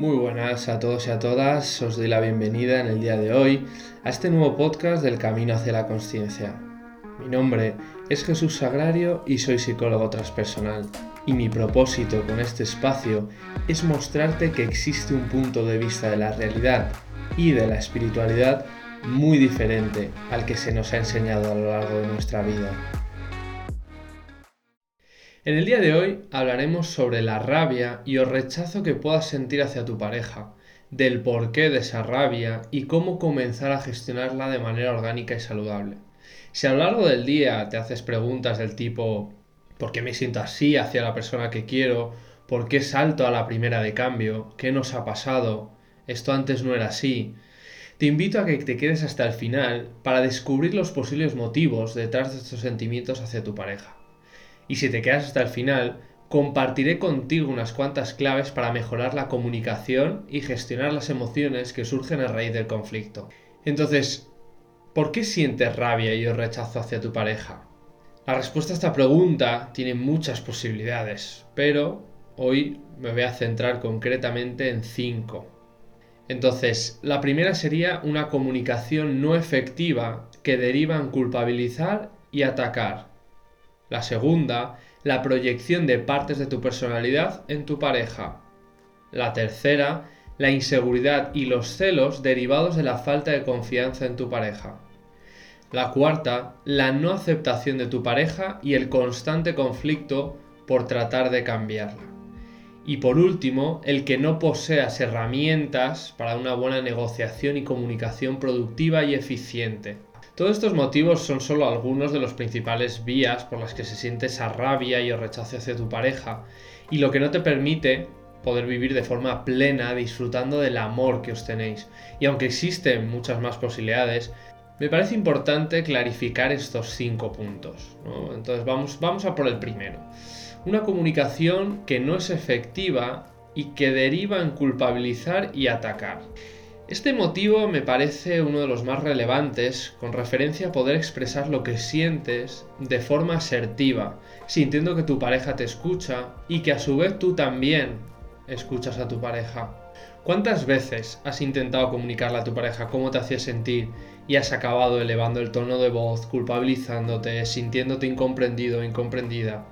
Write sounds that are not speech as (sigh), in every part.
Muy buenas a todos y a todas, os doy la bienvenida en el día de hoy a este nuevo podcast del Camino hacia la Consciencia. Mi nombre es Jesús Sagrario y soy psicólogo transpersonal y mi propósito con este espacio es mostrarte que existe un punto de vista de la realidad y de la espiritualidad muy diferente al que se nos ha enseñado a lo largo de nuestra vida. En el día de hoy hablaremos sobre la rabia y el rechazo que puedas sentir hacia tu pareja, del porqué de esa rabia y cómo comenzar a gestionarla de manera orgánica y saludable. Si a lo largo del día te haces preguntas del tipo ¿por qué me siento así hacia la persona que quiero? ¿Por qué salto a la primera de cambio? ¿Qué nos ha pasado? Esto antes no era así. Te invito a que te quedes hasta el final para descubrir los posibles motivos detrás de estos sentimientos hacia tu pareja. Y si te quedas hasta el final, compartiré contigo unas cuantas claves para mejorar la comunicación y gestionar las emociones que surgen a raíz del conflicto. Entonces, ¿por qué sientes rabia y rechazo hacia tu pareja? La respuesta a esta pregunta tiene muchas posibilidades, pero hoy me voy a centrar concretamente en cinco. Entonces, la primera sería una comunicación no efectiva que deriva en culpabilizar y atacar. La segunda, la proyección de partes de tu personalidad en tu pareja. La tercera, la inseguridad y los celos derivados de la falta de confianza en tu pareja. La cuarta, la no aceptación de tu pareja y el constante conflicto por tratar de cambiarla. Y por último, el que no poseas herramientas para una buena negociación y comunicación productiva y eficiente. Todos estos motivos son solo algunos de los principales vías por las que se siente esa rabia y el rechazo hacia tu pareja y lo que no te permite poder vivir de forma plena disfrutando del amor que os tenéis. Y aunque existen muchas más posibilidades, me parece importante clarificar estos cinco puntos. Entonces vamos, vamos a por el primero. Una comunicación que no es efectiva y que deriva en culpabilizar y atacar. Este motivo me parece uno de los más relevantes con referencia a poder expresar lo que sientes de forma asertiva, sintiendo que tu pareja te escucha y que a su vez tú también escuchas a tu pareja. ¿Cuántas veces has intentado comunicarle a tu pareja cómo te hacía sentir y has acabado elevando el tono de voz, culpabilizándote, sintiéndote incomprendido o incomprendida?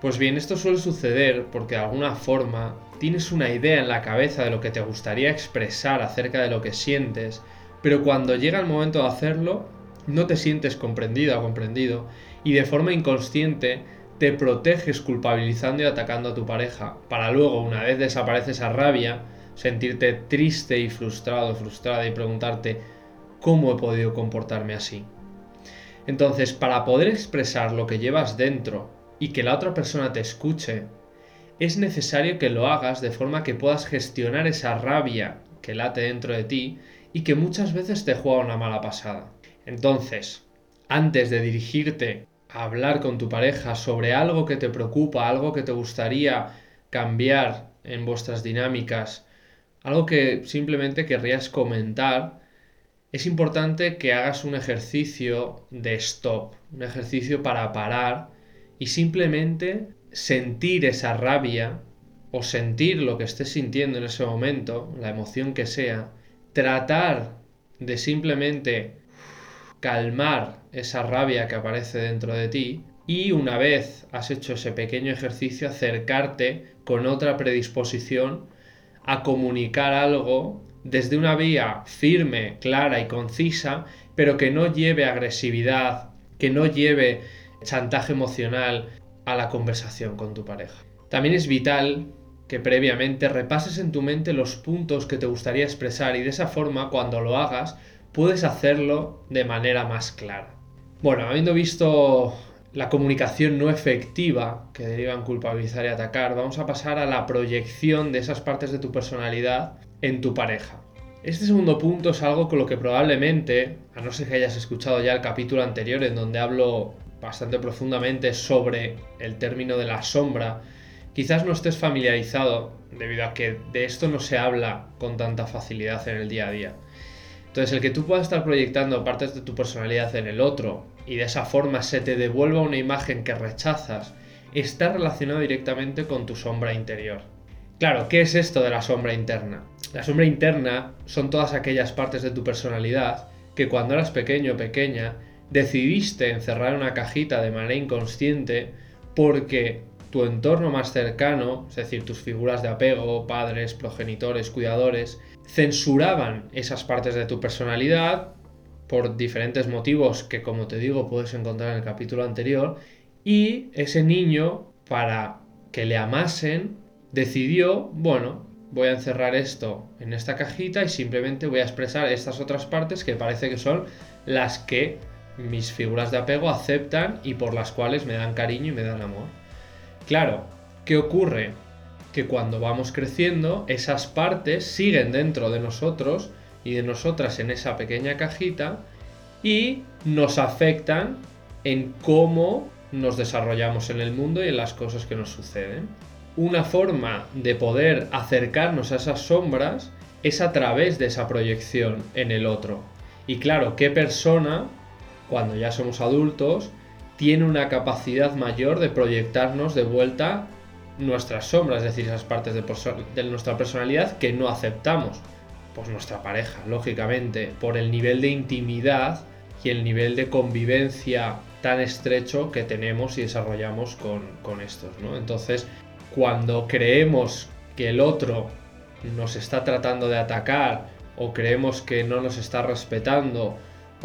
Pues bien, esto suele suceder porque de alguna forma tienes una idea en la cabeza de lo que te gustaría expresar acerca de lo que sientes, pero cuando llega el momento de hacerlo, no te sientes comprendida o comprendido y de forma inconsciente te proteges culpabilizando y atacando a tu pareja, para luego, una vez desaparece esa rabia, sentirte triste y frustrado, frustrada y preguntarte cómo he podido comportarme así. Entonces, para poder expresar lo que llevas dentro y que la otra persona te escuche, es necesario que lo hagas de forma que puedas gestionar esa rabia que late dentro de ti y que muchas veces te juega una mala pasada. Entonces, antes de dirigirte a hablar con tu pareja sobre algo que te preocupa, algo que te gustaría cambiar en vuestras dinámicas, algo que simplemente querrías comentar, es importante que hagas un ejercicio de stop, un ejercicio para parar y simplemente sentir esa rabia o sentir lo que estés sintiendo en ese momento, la emoción que sea, tratar de simplemente calmar esa rabia que aparece dentro de ti y una vez has hecho ese pequeño ejercicio acercarte con otra predisposición a comunicar algo desde una vía firme, clara y concisa, pero que no lleve agresividad, que no lleve chantaje emocional, a la conversación con tu pareja. También es vital que previamente repases en tu mente los puntos que te gustaría expresar y de esa forma cuando lo hagas puedes hacerlo de manera más clara. Bueno, habiendo visto la comunicación no efectiva que deriva en culpabilizar y atacar, vamos a pasar a la proyección de esas partes de tu personalidad en tu pareja. Este segundo punto es algo con lo que probablemente, a no ser que hayas escuchado ya el capítulo anterior en donde hablo bastante profundamente sobre el término de la sombra, quizás no estés familiarizado debido a que de esto no se habla con tanta facilidad en el día a día. Entonces, el que tú puedas estar proyectando partes de tu personalidad en el otro y de esa forma se te devuelva una imagen que rechazas, está relacionado directamente con tu sombra interior. Claro, ¿qué es esto de la sombra interna? La sombra interna son todas aquellas partes de tu personalidad que cuando eras pequeño o pequeña decidiste encerrar en una cajita de manera inconsciente porque tu entorno más cercano, es decir, tus figuras de apego, padres, progenitores, cuidadores, censuraban esas partes de tu personalidad por diferentes motivos que, como te digo, puedes encontrar en el capítulo anterior, y ese niño, para que le amasen, decidió, bueno, voy a encerrar esto en esta cajita y simplemente voy a expresar estas otras partes que parece que son las que mis figuras de apego aceptan y por las cuales me dan cariño y me dan amor. Claro, ¿qué ocurre? Que cuando vamos creciendo, esas partes siguen dentro de nosotros y de nosotras en esa pequeña cajita y nos afectan en cómo nos desarrollamos en el mundo y en las cosas que nos suceden. Una forma de poder acercarnos a esas sombras es a través de esa proyección en el otro. Y claro, ¿qué persona, cuando ya somos adultos, tiene una capacidad mayor de proyectarnos de vuelta nuestras sombras, es decir, esas partes de, nuestra personalidad que no aceptamos. Pues nuestra pareja, lógicamente, por el nivel de intimidad y el nivel de convivencia tan estrecho que tenemos y desarrollamos con, estos. Entonces, cuando creemos que el otro nos está tratando de atacar o creemos que no nos está respetando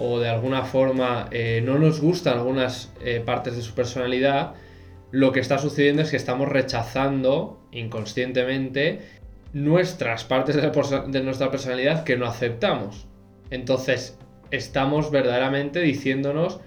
o de alguna forma eh, no nos gustan algunas eh, partes de su personalidad, lo que está sucediendo es que estamos rechazando inconscientemente nuestras partes de, nuestra personalidad que no aceptamos. Entonces, estamos verdaderamente diciéndonos,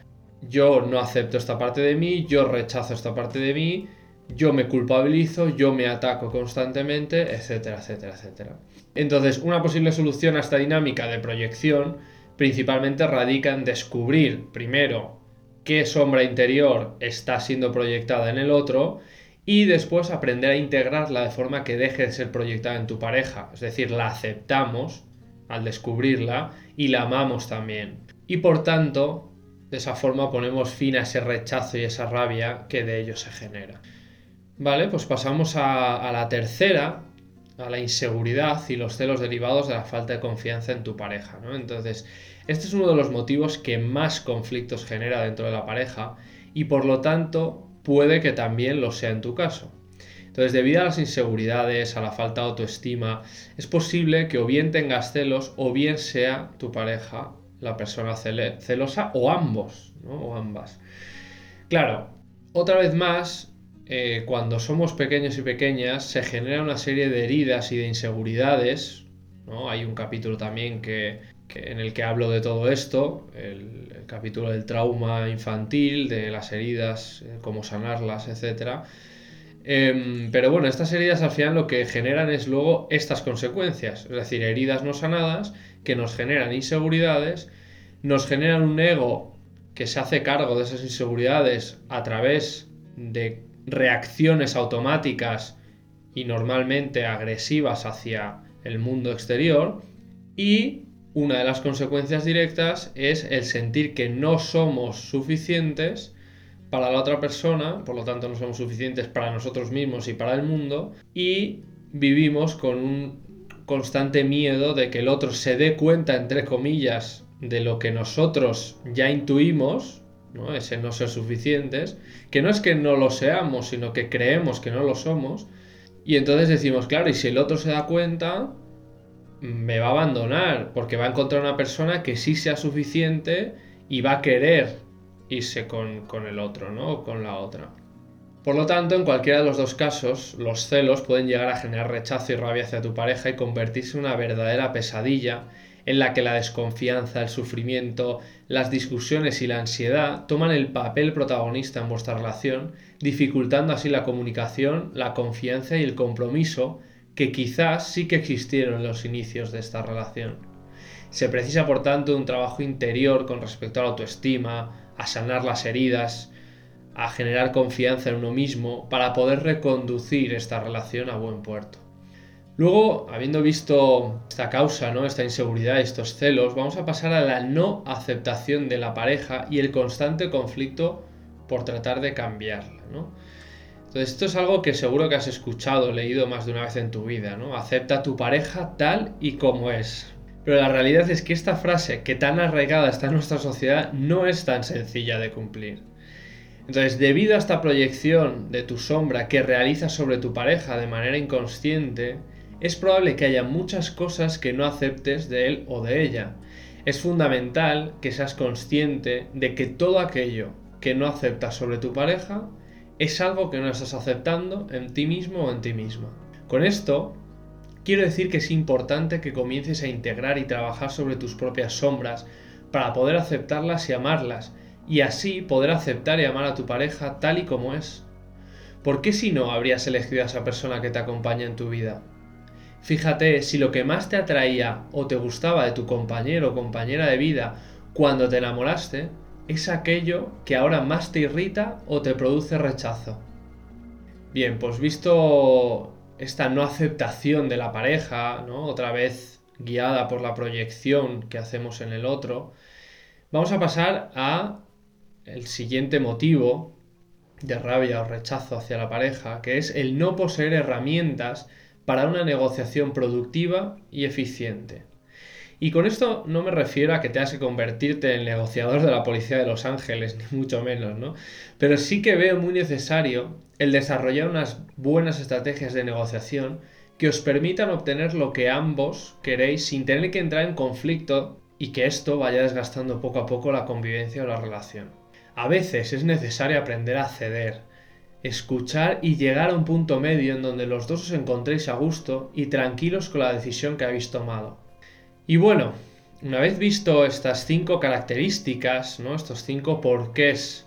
yo no acepto esta parte de mí, yo rechazo esta parte de mí, yo me culpabilizo, yo me ataco constantemente, etcétera, etcétera, etcétera. Entonces, una posible solución a esta dinámica de proyección principalmente radica en descubrir primero qué sombra interior está siendo proyectada en el otro y después aprender a integrarla de forma que deje de ser proyectada en tu pareja. Es decir, la aceptamos al descubrirla y la amamos también. Y por tanto, de esa forma ponemos fin a ese rechazo y esa rabia que de ello se genera. Vale, pues pasamos a, a la tercera, a la inseguridad y los celos derivados de la falta de confianza en tu pareja. ¿no? Entonces, este es uno de los motivos que más conflictos genera dentro de la pareja y por lo tanto puede que también lo sea en tu caso. Entonces, debido a las inseguridades, a la falta de autoestima, es posible que o bien tengas celos o bien sea tu pareja la persona celosa o ambos, ¿no? o ambas. Claro, otra vez más, eh, cuando somos pequeños y pequeñas se genera una serie de heridas y de inseguridades. Hay un capítulo también que, en el que hablo de todo esto, el, capítulo del trauma infantil, de las heridas, eh, cómo sanarlas, etc. Em, pero bueno, estas heridas al final lo que generan es luego estas consecuencias, es decir, heridas no sanadas que nos generan inseguridades, nos generan un ego que se hace cargo de esas inseguridades a través de reacciones automáticas y normalmente agresivas hacia el mundo exterior y una de las consecuencias directas es el sentir que no somos suficientes para la otra persona, por lo tanto no somos suficientes para nosotros mismos y para el mundo y vivimos con un constante miedo de que el otro se dé cuenta, entre comillas, de lo que nosotros ya intuimos ¿no? ese no ser suficientes, que no es que no lo seamos, sino que creemos que no lo somos, y entonces decimos, claro, y si el otro se da cuenta, me va a abandonar, porque va a encontrar una persona que sí sea suficiente y va a querer irse con, con el otro, ¿no? Con la otra. Por lo tanto, en cualquiera de los dos casos, los celos pueden llegar a generar rechazo y rabia hacia tu pareja y convertirse en una verdadera pesadilla en la que la desconfianza, el sufrimiento, las discusiones y la ansiedad toman el papel protagonista en vuestra relación, dificultando así la comunicación, la confianza y el compromiso que quizás sí que existieron en los inicios de esta relación. Se precisa por tanto un trabajo interior con respecto a la autoestima, a sanar las heridas, a generar confianza en uno mismo para poder reconducir esta relación a buen puerto. Luego, habiendo visto esta causa, ¿no? esta inseguridad, estos celos, vamos a pasar a la no aceptación de la pareja y el constante conflicto por tratar de cambiarla. Entonces, esto es algo que seguro que has escuchado, leído más de una vez en tu vida, ¿no? Acepta a tu pareja tal y como es. Pero la realidad es que esta frase, que tan arraigada está en nuestra sociedad, no es tan sencilla de cumplir. Entonces, debido a esta proyección de tu sombra que realizas sobre tu pareja de manera inconsciente, es probable que haya muchas cosas que no aceptes de él o de ella. Es fundamental que seas consciente de que todo aquello que no aceptas sobre tu pareja es algo que no estás aceptando en ti mismo o en ti misma. Con esto, quiero decir que es importante que comiences a integrar y trabajar sobre tus propias sombras para poder aceptarlas y amarlas, y así poder aceptar y amar a tu pareja tal y como es. ¿Por qué si no habrías elegido a esa persona que te acompaña en tu vida? Fíjate si lo que más te atraía o te gustaba de tu compañero o compañera de vida cuando te enamoraste es aquello que ahora más te irrita o te produce rechazo. Bien, pues visto esta no aceptación de la pareja. Otra vez guiada por la proyección que hacemos en el otro, vamos a pasar a el siguiente motivo de rabia o rechazo hacia la pareja, que es el no poseer herramientas para una negociación productiva y eficiente. Y con esto no me refiero a que tengas que convertirte en negociador de la Policía de Los Ángeles, (laughs) ni mucho menos, ¿no? Pero sí que veo muy necesario el desarrollar unas buenas estrategias de negociación que os permitan obtener lo que ambos queréis sin tener que entrar en conflicto y que esto vaya desgastando poco a poco la convivencia o la relación. A veces es necesario aprender a ceder, escuchar y llegar a un punto medio en donde los dos os encontréis a gusto y tranquilos con la decisión que habéis tomado. Y bueno, una vez visto estas cinco características, ¿no? estos cinco porqués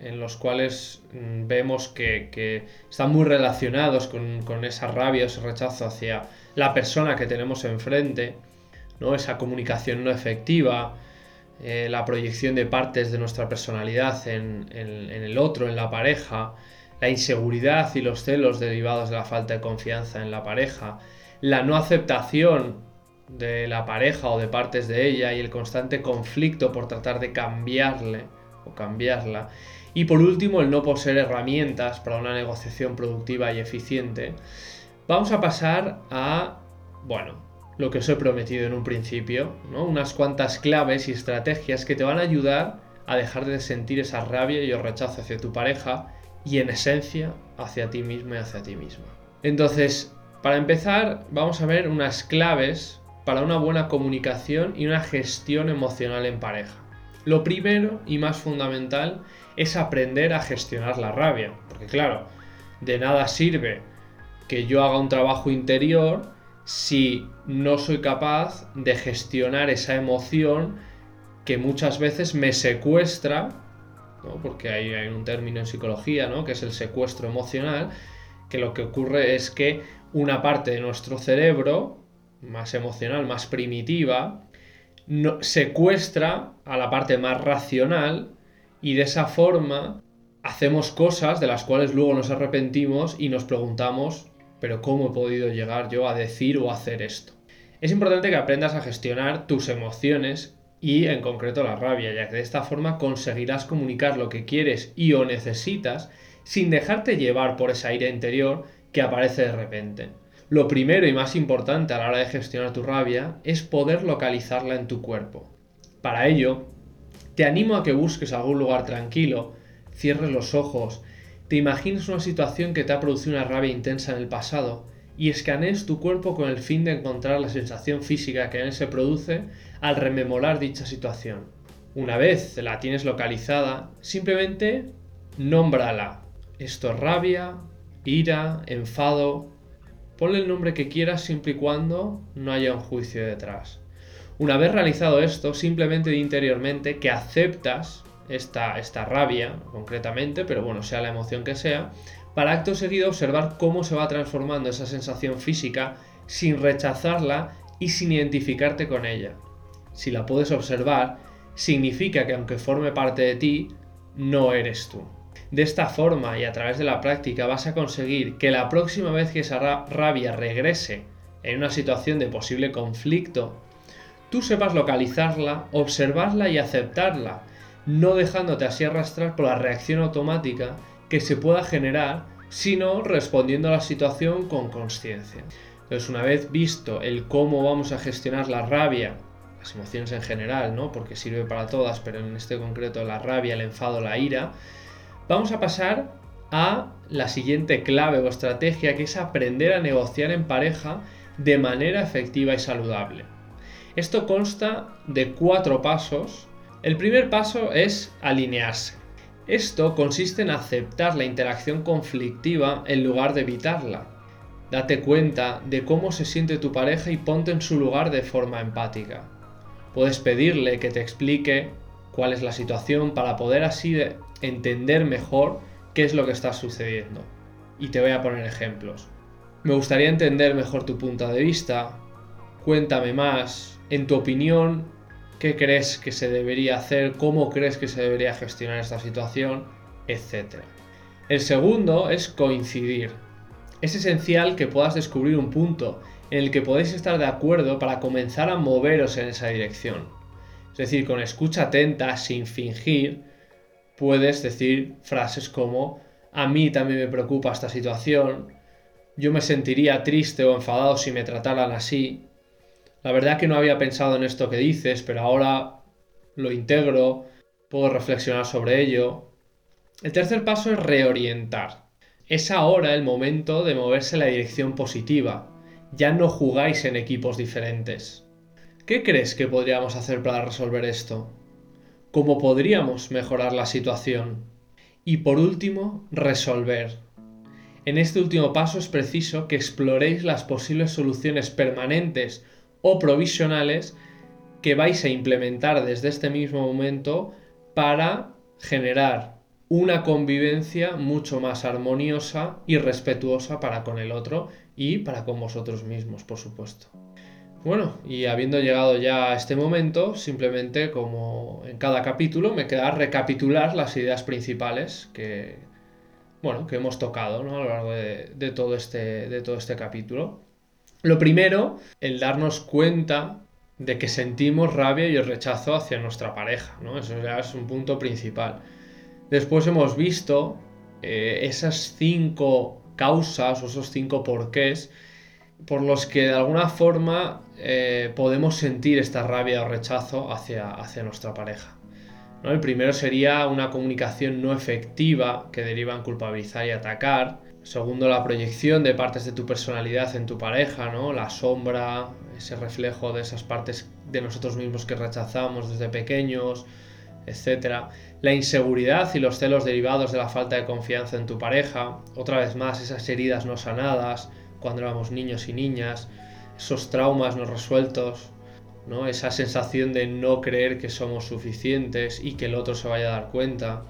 en los cuales mm, vemos que, están muy relacionados con, esa rabia, ese rechazo hacia la persona que tenemos enfrente, ¿no? esa comunicación no efectiva, eh, la proyección de partes de nuestra personalidad en el otro, en la pareja, la inseguridad y los celos derivados de la falta de confianza en la pareja, la no aceptación de la pareja o de partes de ella y el constante conflicto por tratar de cambiarle o cambiarla. Y por último, el no poseer herramientas para una negociación productiva y eficiente. Vamos a pasar a, bueno, lo que os he prometido en un principio, ¿no? Unas cuantas claves y estrategias que te van a ayudar a dejar de sentir esa rabia y el rechazo hacia tu pareja y en esencia hacia ti mismo y hacia ti misma. Entonces, para empezar, vamos a ver unas claves para una buena comunicación y una gestión emocional en pareja. Lo primero y más fundamental es aprender a gestionar la rabia, porque claro, de nada sirve que yo haga un trabajo interior si no soy capaz de gestionar esa emoción que muchas veces me secuestra porque hay, un término en psicología, ¿no? que es el secuestro emocional, que lo que ocurre es que una parte de nuestro cerebro, más emocional, más primitiva, secuestra a la parte más racional y de esa forma hacemos cosas de las cuales luego nos arrepentimos y nos preguntamos, pero ¿cómo he podido llegar yo a decir o hacer esto? Es importante que aprendas a gestionar tus emociones y en concreto la rabia, ya que de esta forma conseguirás comunicar lo que quieres y o necesitas sin dejarte llevar por esa ira interior que aparece de repente. Lo primero y más importante a la hora de gestionar tu rabia es poder localizarla en tu cuerpo. Para ello, te animo a que busques algún lugar tranquilo, cierres los ojos, te imagines una situación que te ha producido una rabia intensa en el pasado y escanees tu cuerpo con el fin de encontrar la sensación física que en él se produce al rememorar dicha situación. Una vez la tienes localizada, simplemente nómbrala. Esto es rabia, ira, enfado. Ponle el nombre que quieras siempre y cuando no haya un juicio detrás. Una vez realizado esto, simplemente interiormente que aceptas esta, esta rabia, concretamente, pero bueno, sea la emoción que sea, para acto seguido observar cómo se va transformando esa sensación física sin rechazarla y sin identificarte con ella. Si la puedes observar, significa que aunque forme parte de ti, no eres tú. De esta forma y a través de la práctica vas a conseguir que la próxima vez que esa rabia regrese en una situación de posible conflicto, tú sepas localizarla, observarla y aceptarla, no dejándote así arrastrar por la reacción automática que se pueda generar sino respondiendo a la situación con conciencia. Entonces, una vez visto el cómo vamos a gestionar la rabia, las emociones en general, ¿no? Porque sirve para todas, pero en este concreto la rabia, el enfado, la ira, vamos a pasar a la siguiente clave o estrategia, que es aprender a negociar en pareja de manera efectiva y saludable. Esto consta de cuatro pasos. El primer paso es alinearse. Esto consiste en aceptar la interacción conflictiva en lugar de evitarla. Date cuenta de cómo se siente tu pareja y ponte en su lugar de forma empática. Puedes pedirle que te explique cuál es la situación para poder así entender mejor qué es lo que está sucediendo. Y te voy a poner ejemplos. Me gustaría entender mejor tu punto de vista. Cuéntame más. En tu opinión, ¿qué crees que se debería hacer? ¿Cómo crees que se debería gestionar esta situación? Etcétera. El segundo es coincidir es esencial que puedas descubrir un punto en el que podéis estar de acuerdo para comenzar a moveros en esa dirección. Es decir, con escucha atenta, sin fingir, puedes decir frases como a mí también me preocupa esta situación, yo me sentiría triste o enfadado si me trataran así, la verdad que no había pensado en esto que dices, pero ahora lo integro, puedo reflexionar sobre ello. El tercer paso es reorientar. Es ahora el momento de moverse en la dirección positiva. Ya no jugáis en equipos diferentes. ¿Qué crees que podríamos hacer para resolver esto? ¿Cómo podríamos mejorar la situación? Y por último, resolver. En este último paso es preciso que exploréis las posibles soluciones permanentes o provisionales que vais a implementar desde este mismo momento para generar una convivencia mucho más armoniosa y respetuosa para con el otro y para con vosotros mismos, por supuesto. Bueno, y habiendo llegado ya a este momento, simplemente como en cada capítulo me queda recapitular las ideas principales que, bueno, que hemos tocado a lo largo de, todo este, de todo este capítulo. Lo primero, el darnos cuenta de que sentimos rabia y rechazo hacia nuestra pareja, ¿no? Eso ya es un punto principal. Después hemos visto eh, esas cinco causas o esos cinco porqués por los que de alguna forma eh, podemos sentir esta rabia o rechazo hacia, hacia nuestra pareja. El primero sería una comunicación no efectiva que deriva en culpabilizar y atacar. Segundo, la proyección de partes de tu personalidad en tu pareja, ¿no? La sombra, ese reflejo de esas partes de nosotros mismos que rechazamos desde pequeños, etc. La inseguridad y los celos derivados de la falta de confianza en tu pareja, otra vez más esas heridas no sanadas cuando éramos niños y niñas, esos traumas no resueltos, ¿no? esa sensación de no creer que somos suficientes y que el otro se vaya a dar cuenta.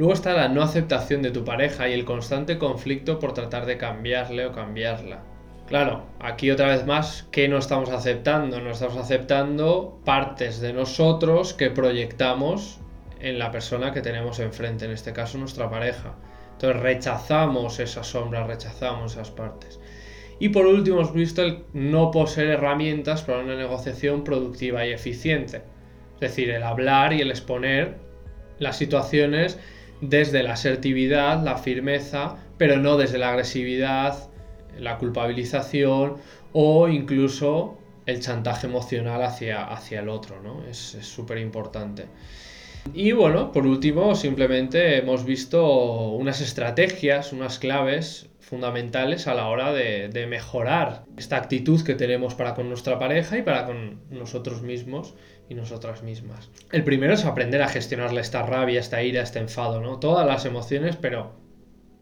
Luego está la no aceptación de tu pareja y el constante conflicto por tratar de cambiarle o cambiarla. Claro, aquí otra vez más, ¿qué no estamos aceptando? No estamos aceptando partes de nosotros que proyectamos en la persona que tenemos enfrente, en este caso nuestra pareja. Entonces rechazamos esas sombras, rechazamos esas partes. Y por último hemos visto el no poseer herramientas para una negociación productiva y eficiente. Es decir, el hablar y el exponer las situaciones desde la asertividad, la firmeza, pero no desde la agresividad, la culpabilización o incluso el chantaje emocional hacia, hacia el otro, ¿no? Es súper importante. Y bueno, por último, simplemente hemos visto unas estrategias, unas claves fundamentales a la hora de, de, mejorar esta actitud que tenemos para con nuestra pareja y para con nosotros mismos y nosotras mismas. El primero es aprender a gestionar esta rabia, esta ira, este enfado, ¿no? Todas las emociones, pero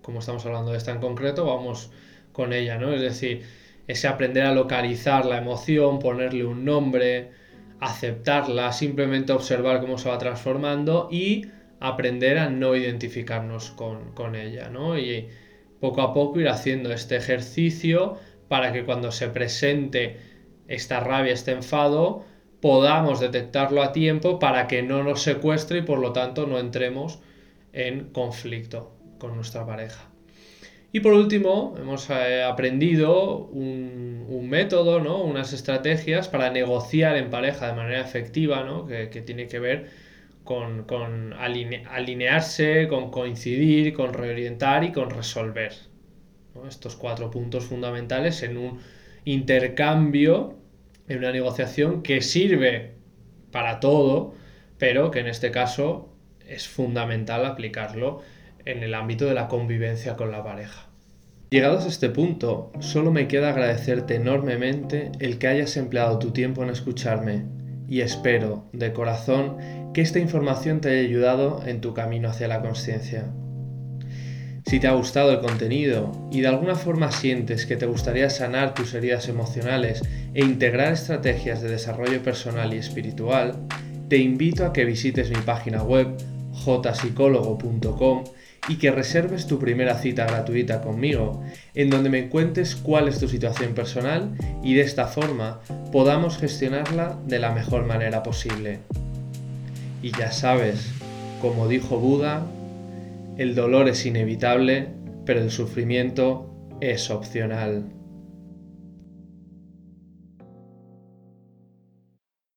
como estamos hablando de esta en concreto, vamos con ella, ¿no? Es decir, ese aprender a localizar la emoción, ponerle un nombre, aceptarla, simplemente observar cómo se va transformando y aprender a no identificarnos con, ella, ¿no? Y poco a poco ir haciendo este ejercicio para que cuando se presente esta rabia, este enfado, podamos detectarlo a tiempo para que no nos secuestre y por lo tanto no entremos en conflicto con nuestra pareja. Y por último, hemos eh, aprendido un, método, ¿no? unas estrategias para negociar en pareja de manera efectiva, ¿no? que, tiene que ver con, con alinearse, con coincidir, con reorientar y con resolver. estos cuatro puntos fundamentales en un intercambio, en una negociación que sirve para todo, pero que en este caso es fundamental aplicarlo en el ámbito de la convivencia con la pareja. Llegados a este punto, solo me queda agradecerte enormemente el que hayas empleado tu tiempo en escucharme y espero, de corazón, que esta información te haya ayudado en tu camino hacia la conciencia. Si te ha gustado el contenido y de alguna forma sientes que te gustaría sanar tus heridas emocionales e integrar estrategias de desarrollo personal y espiritual, te invito a que visites mi página web jpsicólogo.com y que reserves tu primera cita gratuita conmigo, en donde me cuentes cuál es tu situación personal y de esta forma podamos gestionarla de la mejor manera posible. Y ya sabes, como dijo Buda, el dolor es inevitable, pero el sufrimiento es opcional.